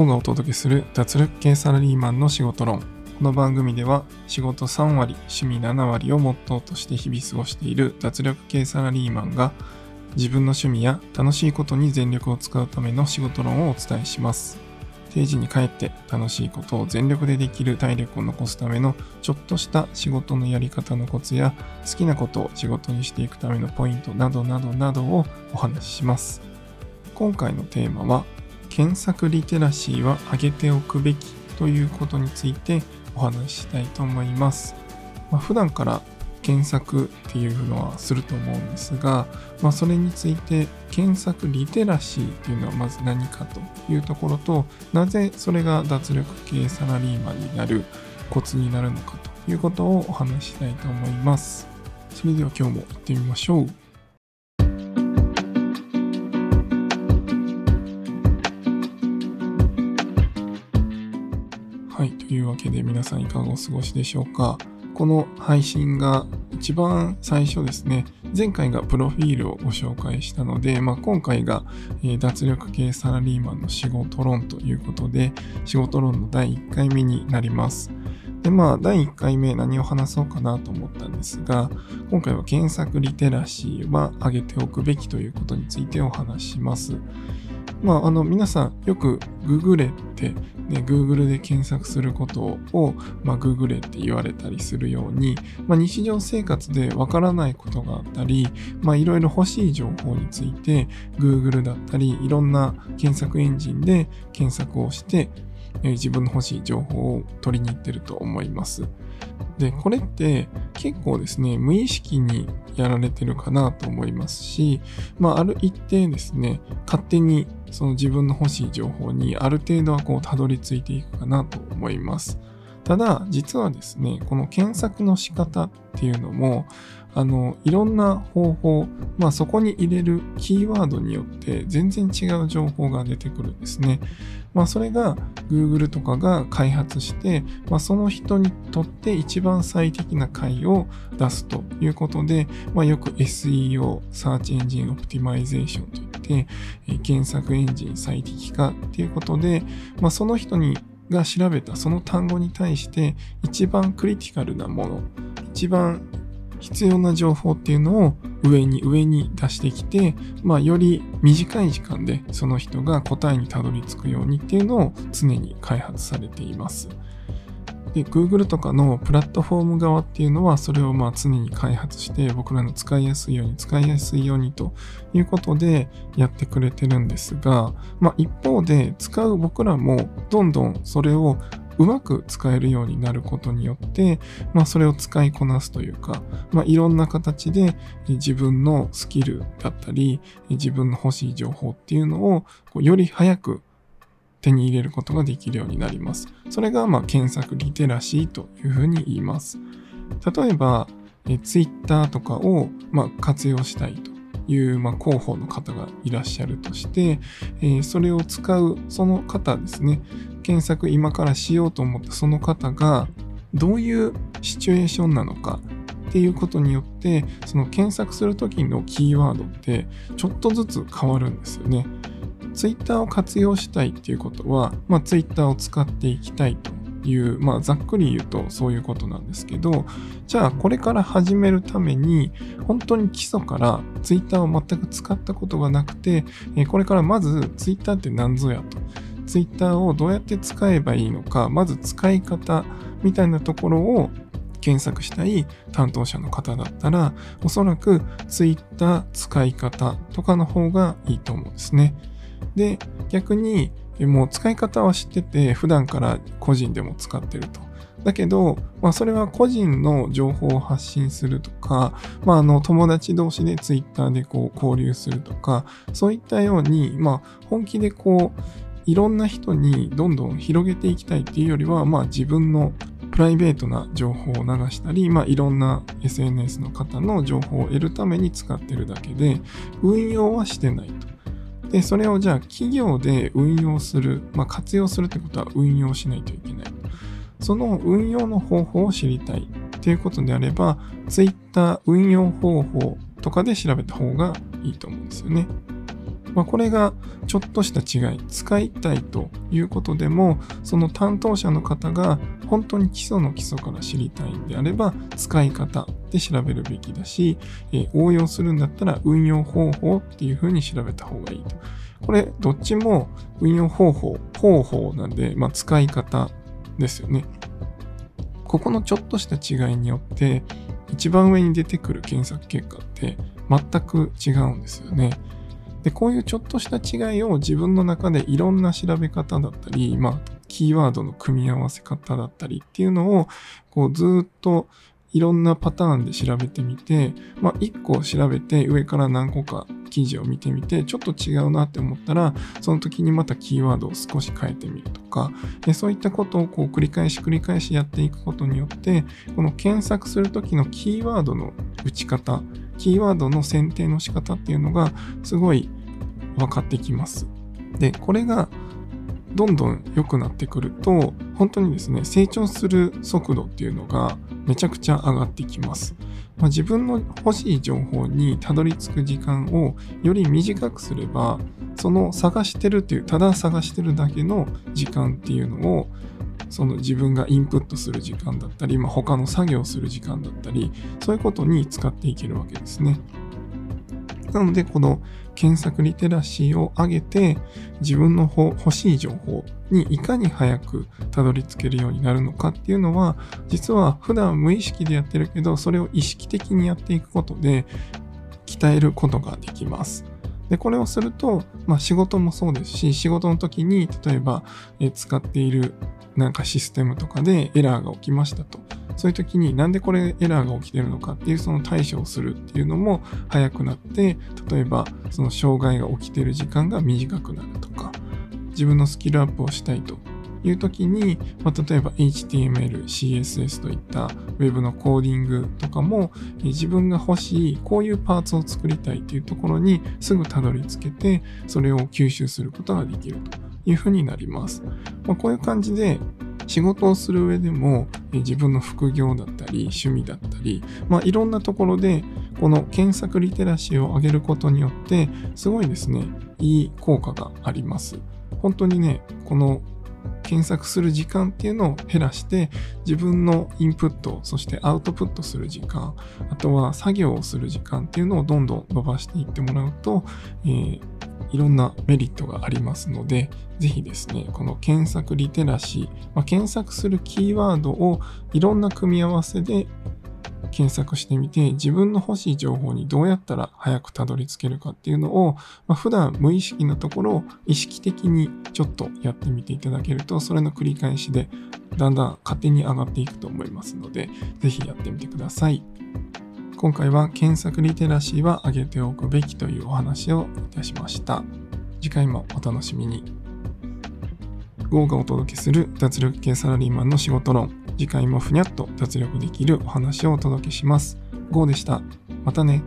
王がお届けする脱力系サラリーマンの仕事論。この番組では仕事3割、趣味7割をモットーとして日々過ごしている脱力系サラリーマンが自分の趣味や楽しいことに全力を使うための仕事論をお伝えします。定時に帰って楽しいことを全力でできる体力を残すためのちょっとした仕事のやり方のコツや好きなことを仕事にしていくためのポイントなどなどなどをお話しします。今回のテーマは検索リテラシーは上げておくべきということについてお話ししたいと思います。まあ、普段から検索っていうのはすると思うんですが、まあ、それについて検索リテラシーっていうのはまず何かというところとなぜそれが脱力系サラリーマンになるコツになるのかということをお話ししたいと思います。それでは今日も行ってみましょう。けで皆さんいかがお過ごしでしょうか？この配信が一番最初ですね、前回がプロフィールをご紹介したので、まあ、今回が、脱力系サラリーマンの仕事論ということで、仕事論の第1回目になります。で、まあ、第1回目何を話そうかなと思ったんですが、今回は検索リテラシーは上げておくべきということについてお話します。まあ、あの、皆さんよくググれって、ね、Google で検索することを、まあ、ググれって言われたりするように、まあ、日常生活でわからないことがあったり、まあ、いろいろ欲しい情報について、Google だったり、いろんな検索エンジンで検索をして、自分の欲しい情報を取りに行ってると思います。で、これって結構ですね、無意識にやられてるかなと思いますし、まあ、ある一定ですね、勝手にその自分の欲しい情報にある程度はこうたどり着いていくかなと思います。ただ、実はですね、この検索の仕方っていうのも、あの、いろんな方法、まあそこに入れるキーワードによって全然違う情報が出てくるんですね。まあそれが Google とかが開発して、まあその人にとって一番最適な回を出すということで、まあよく SEO、Search Engine Optimization といって、検索エンジン最適化っていうことで、まあその人にが調べたその単語に対して一番クリティカルなもの、一番必要な情報っていうのを上に上に出してきて、まあ、より短い時間でその人が答えにたどり着くようにっていうのを常に開発されています。で、Google とかのプラットフォーム側っていうのはそれをまあ常に開発して僕らの使いやすいように使いやすいようにということでやってくれてるんですが、まあ一方で使う僕らもどんどんそれをうまく使えるようになることによって、まあ、それを使いこなすというか、まあ、いろんな形で自分のスキルだったり、自分の欲しい情報っていうのをこうより早く手に入れることができるようになります。それが、まあ、検索リテラシーというふうに言います。例えば、え Twitter とかを、まあ、活用したいという、まあ、広報の方がいらっしゃるとして、えー、それを使うその方ですね、検索今からしようと思ったその方がどういうシチュエーションなのかっていうことによってその検索する時のキーワードってちょっとずつ変わるんですよね。Twitter を活用したいっていうことは、まあ、Twitter を使っていきたいという、まあ、ざっくり言うとそういうことなんですけど、じゃあこれから始めるために、本当に基礎から Twitter を全く使ったことがなくて、これからまず Twitter って何ぞやと。Twitter をどうやって使えばいいのか、まず使い方みたいなところを検索したい担当者の方だったら、おそらく Twitter 使い方とかの方がいいと思うんですね。で、逆にもう使い方は知ってて、普段から個人でも使ってると。だけど、まあ、それは個人の情報を発信するとか、まあ、あの、友達同士で Twitter でこう交流するとか、そういったように、まあ、本気でこう、いろんな人にどんどん広げていきたいっていうよりは、まあ自分のプライベートな情報を流したり、まあいろんな SNS の方の情報を得るために使ってるだけで、運用はしてないと。で、それをじゃあ企業で運用する、まあ活用するってことは運用しないといけない。その運用の方法を知りたいっていうことであれば、Twitter 運用方法とかで調べた方がいいと思うんですよね。まあ、これがちょっとした違い、使いたいということでも、その担当者の方が本当に基礎の基礎から知りたいんであれば、使い方で調べるべきだし、え、応用するんだったら運用方法っていうふうに調べた方がいいと。これ、どっちも運用方法、方法なんで、まあ、使い方ですよね。ここのちょっとした違いによって、一番上に出てくる検索結果って全く違うんですよね。で、こういうちょっとした違いを自分の中でいろんな調べ方だったり、まあ、キーワードの組み合わせ方だったりっていうのを、こう、ずっといろんなパターンで調べてみて、まあ、1個調べて上から何個か記事を見てみて、ちょっと違うなって思ったら、その時にまたキーワードを少し変えてみるとか、でそういったことをこう繰り返し繰り返しやっていくことによって、この検索する時のキーワードの打ち方、キーワードの選定の仕方っていうのがすごい分かってきます。で、これがどんどん良くなってくると、本当にですね、成長する速度っていうのがめちゃくちゃ上がってきます。まあ、自分の欲しい情報にたどり着く時間をより短くすれば、その探してるっていう、ただ探してるだけの時間っていうのを、その自分がインプットする時間だったり、まあ、他の作業する時間だったり、そういうことに使っていけるわけですね。なので、この検索リテラシーを上げて、自分の欲しい情報にいかに早くたどり着けるようになるのかっていうのは、実は普段無意識でやってるけど、それを意識的にやっていくことで、鍛えることができます。で、これをすると、まあ仕事もそうですし、仕事の時に、例えば、え使っているなんかシステムとかでエラーが起きましたと。そういう時になんでこれエラーが起きてるのかっていうその対処をするっていうのも早くなって、例えばその障害が起きてる時間が短くなるとか、自分のスキルアップをしたいという時に、まあ、例えば HTML、CSS といった Web のコーディングとかも自分が欲しいこういうパーツを作りたいっていうところにすぐたどり着けてそれを吸収することができるというふうになります。まあ、こういう感じで仕事をする上でも、え自分の副業だったり、趣味だったり、まあ、いろんなところで、この検索リテラシーを上げることによって、すごいですね、いい効果があります。本当にね、この検索する時間っていうのを減らして自分のインプットそしてアウトプットする時間あとは作業をする時間っていうのをどんどん伸ばしていってもらうと、えー、いろんなメリットがありますので、ぜひですね、この検索リテラシー、まあ、検索するキーワードをいろんな組み合わせで検索してみて、自分の欲しい情報にどうやったら早くたどり着けるかっていうのを、まあ、普段無意識なところを意識的にちょっとやってみていただけると、それの繰り返しでだんだん勝手に上がっていくと思いますので、ぜひやってみてください。今回は検索リテラシーは上げておくべきというお話をいたしました。次回もお楽しみに。GO がお届けする脱力系サラリーマンの仕事論。次回もふにゃっと脱力できるお話をお届けします。GO でした。またね。